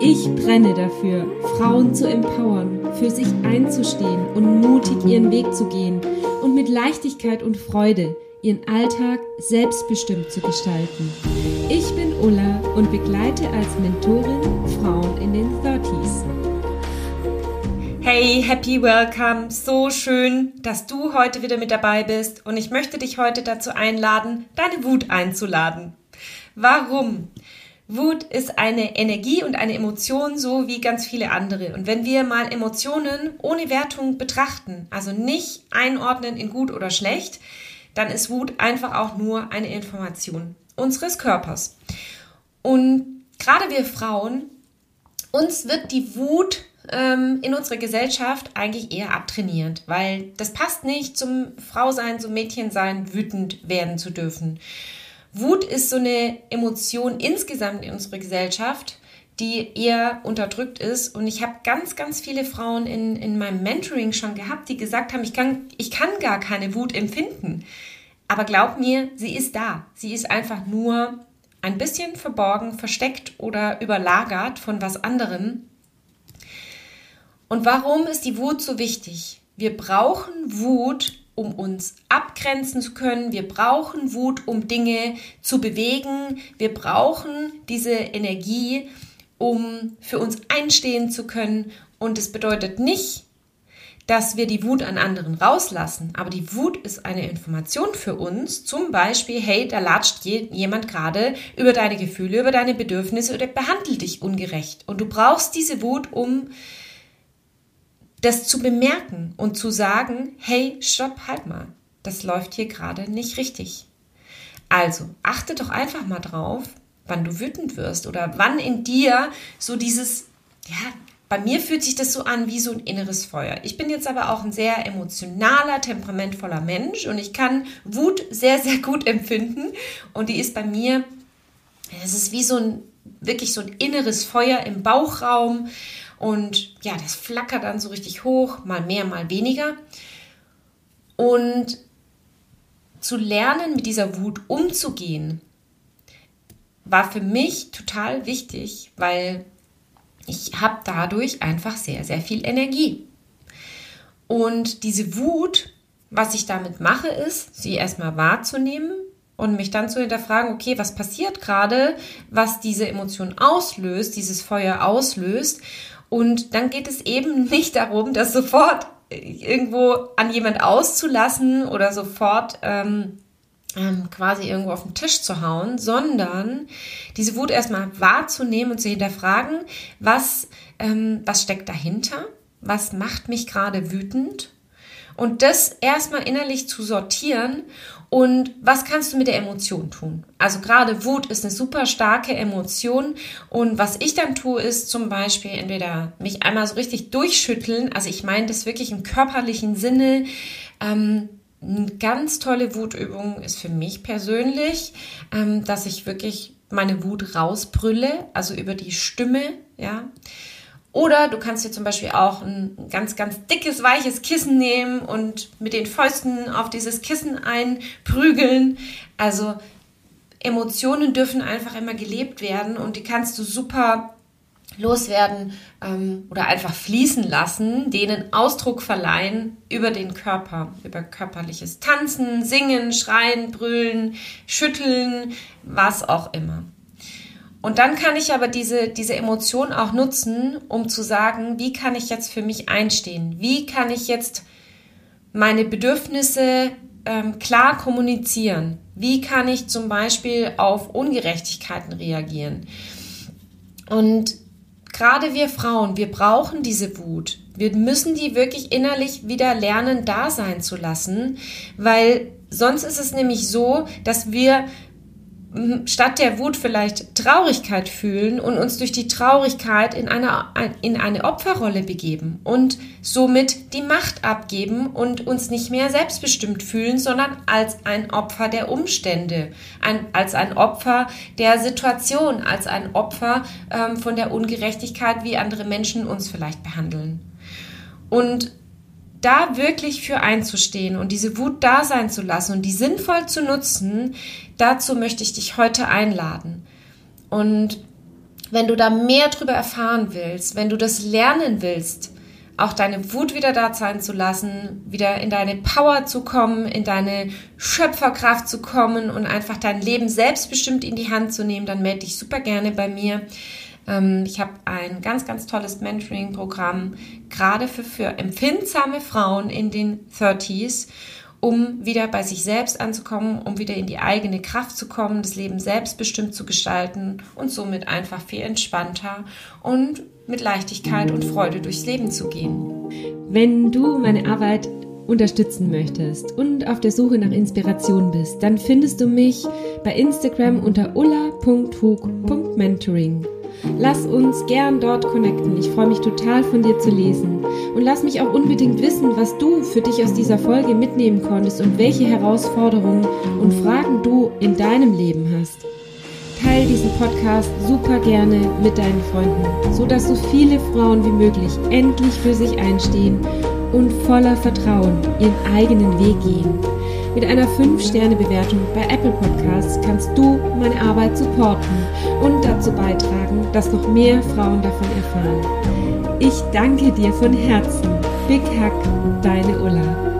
Ich brenne dafür, Frauen zu empowern, für sich einzustehen und mutig ihren Weg zu gehen und mit Leichtigkeit und Freude ihren Alltag selbstbestimmt zu gestalten. Ich bin Ulla und begleite als Mentorin Frauen in den 30s. Hey, happy welcome. So schön, dass du heute wieder mit dabei bist und ich möchte dich heute dazu einladen, deine Wut einzuladen. Warum? Wut ist eine Energie und eine Emotion, so wie ganz viele andere. Und wenn wir mal Emotionen ohne Wertung betrachten, also nicht einordnen in gut oder schlecht, dann ist Wut einfach auch nur eine Information unseres Körpers. Und gerade wir Frauen, uns wird die Wut ähm, in unserer Gesellschaft eigentlich eher abtrainiert, weil das passt nicht zum Frausein, zum Mädchensein, wütend werden zu dürfen. Wut ist so eine Emotion insgesamt in unserer Gesellschaft, die eher unterdrückt ist. Und ich habe ganz, ganz viele Frauen in, in meinem Mentoring schon gehabt, die gesagt haben, ich kann, ich kann gar keine Wut empfinden. Aber glaub mir, sie ist da. Sie ist einfach nur ein bisschen verborgen, versteckt oder überlagert von was anderem. Und warum ist die Wut so wichtig? Wir brauchen Wut, um uns abgrenzen zu können. Wir brauchen Wut, um Dinge zu bewegen. Wir brauchen diese Energie, um für uns einstehen zu können. Und es bedeutet nicht, dass wir die Wut an anderen rauslassen. Aber die Wut ist eine Information für uns. Zum Beispiel, hey, da latscht jemand gerade über deine Gefühle, über deine Bedürfnisse oder behandelt dich ungerecht. Und du brauchst diese Wut, um das zu bemerken und zu sagen, hey, stopp, halt mal, das läuft hier gerade nicht richtig. Also, achte doch einfach mal drauf, wann du wütend wirst oder wann in dir so dieses, ja, bei mir fühlt sich das so an wie so ein inneres Feuer. Ich bin jetzt aber auch ein sehr emotionaler, temperamentvoller Mensch und ich kann Wut sehr, sehr gut empfinden und die ist bei mir, es ist wie so ein, wirklich so ein inneres Feuer im Bauchraum und ja, das flackert dann so richtig hoch, mal mehr, mal weniger. Und zu lernen, mit dieser Wut umzugehen, war für mich total wichtig, weil ich habe dadurch einfach sehr, sehr viel Energie. Und diese Wut, was ich damit mache, ist, sie erstmal wahrzunehmen und mich dann zu hinterfragen, okay, was passiert gerade, was diese Emotion auslöst, dieses Feuer auslöst und dann geht es eben nicht darum, das sofort irgendwo an jemand auszulassen oder sofort ähm, ähm, quasi irgendwo auf den Tisch zu hauen, sondern diese Wut erstmal wahrzunehmen und zu hinterfragen, was, ähm, was steckt dahinter, was macht mich gerade wütend? Und das erstmal innerlich zu sortieren und was kannst du mit der Emotion tun? Also gerade Wut ist eine super starke Emotion. Und was ich dann tue, ist zum Beispiel entweder mich einmal so richtig durchschütteln. Also ich meine das wirklich im körperlichen Sinne. Ähm, eine ganz tolle Wutübung ist für mich persönlich, ähm, dass ich wirklich meine Wut rausbrülle, also über die Stimme, ja. Oder du kannst dir zum Beispiel auch ein ganz, ganz dickes, weiches Kissen nehmen und mit den Fäusten auf dieses Kissen einprügeln. Also Emotionen dürfen einfach immer gelebt werden und die kannst du super loswerden ähm, oder einfach fließen lassen, denen Ausdruck verleihen über den Körper, über körperliches Tanzen, Singen, Schreien, Brüllen, Schütteln, was auch immer. Und dann kann ich aber diese, diese Emotion auch nutzen, um zu sagen, wie kann ich jetzt für mich einstehen? Wie kann ich jetzt meine Bedürfnisse ähm, klar kommunizieren? Wie kann ich zum Beispiel auf Ungerechtigkeiten reagieren? Und gerade wir Frauen, wir brauchen diese Wut. Wir müssen die wirklich innerlich wieder lernen, da sein zu lassen, weil sonst ist es nämlich so, dass wir statt der Wut vielleicht Traurigkeit fühlen und uns durch die Traurigkeit in eine, in eine Opferrolle begeben und somit die Macht abgeben und uns nicht mehr selbstbestimmt fühlen, sondern als ein Opfer der Umstände, ein, als ein Opfer der Situation, als ein Opfer ähm, von der Ungerechtigkeit, wie andere Menschen uns vielleicht behandeln. Und da wirklich für einzustehen und diese Wut da sein zu lassen und die sinnvoll zu nutzen, dazu möchte ich dich heute einladen. Und wenn du da mehr darüber erfahren willst, wenn du das lernen willst, auch deine Wut wieder da sein zu lassen, wieder in deine Power zu kommen, in deine Schöpferkraft zu kommen und einfach dein Leben selbstbestimmt in die Hand zu nehmen, dann melde dich super gerne bei mir. Ähm, ich habe ein ganz, ganz tolles Mentoring-Programm, gerade für, für empfindsame Frauen in den 30s, um wieder bei sich selbst anzukommen, um wieder in die eigene Kraft zu kommen, das Leben selbstbestimmt zu gestalten und somit einfach viel entspannter und mit Leichtigkeit und Freude durchs Leben zu gehen. Wenn du meine Arbeit unterstützen möchtest und auf der Suche nach Inspiration bist, dann findest du mich bei Instagram unter ulla.hug.mentoring. Lass uns gern dort connecten. Ich freue mich total von dir zu lesen. Und lass mich auch unbedingt wissen, was du für dich aus dieser Folge mitnehmen konntest und welche Herausforderungen und Fragen du in deinem Leben hast. Teil diesen Podcast super gerne mit deinen Freunden, so dass so viele Frauen wie möglich endlich für sich einstehen und voller Vertrauen ihren eigenen Weg gehen. Mit einer 5-Sterne-Bewertung bei Apple Podcasts kannst du meine Arbeit supporten und dazu beitragen, dass noch mehr Frauen davon erfahren. Ich danke dir von Herzen. Big Hack, deine Ulla.